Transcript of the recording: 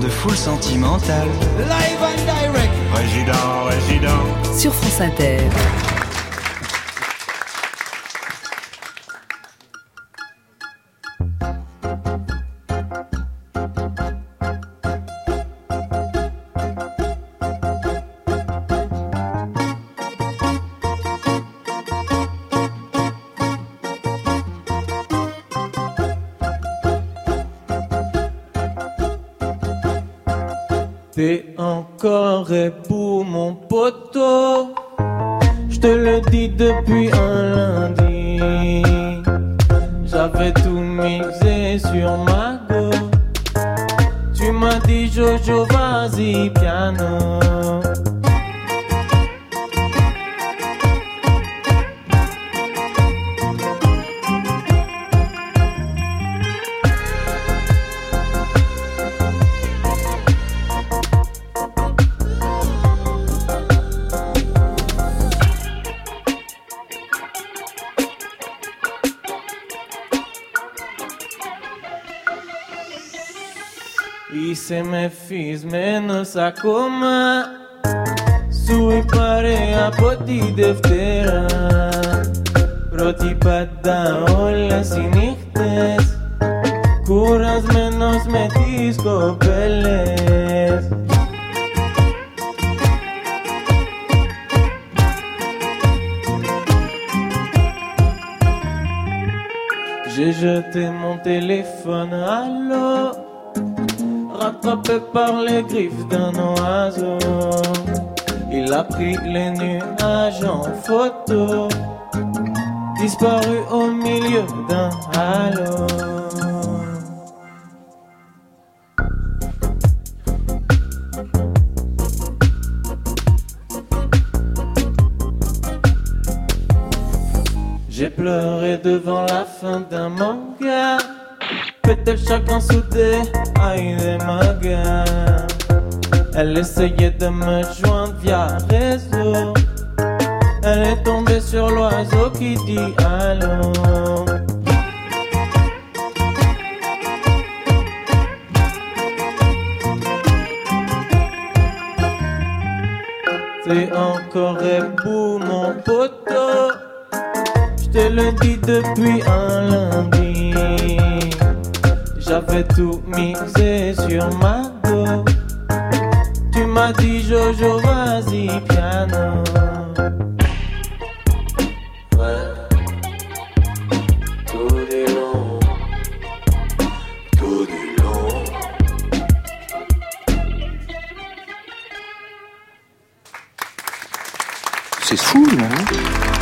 de foule sentimentale. Live and direct. Résident, résident. Sur France Inter. T'es encore pour mon poteau. Je te le dis depuis un lundi. J'avais tout misé sur ma go. Tu m'as dit Jojo, vas-y, piano. Είσαι μεθυσμένος ακόμα. Σου είπα ρε από τη Δευτέρα. Πρώτη πάντα όλες οι νύχτες. Κουρασμένος με τις κοπέλες. J'ai jeté mon téléphone à l'eau. Rattrapé par les griffes d'un oiseau. Il a pris les nuages en photo, disparu au milieu d'un halo. J'ai pleuré devant la fin d'un manga. Peut-être chacun soudé à une magas. Elle essayait de me joindre via réseau. Elle est tombée sur l'oiseau qui dit allô. C'est encore pour mon poteau. Je te le dis depuis un lundi. J'avais tout misé sur ma go. Tu m'as dit Jojo, vas-y, piano. Tout du long. Tout du long. C'est fou, hein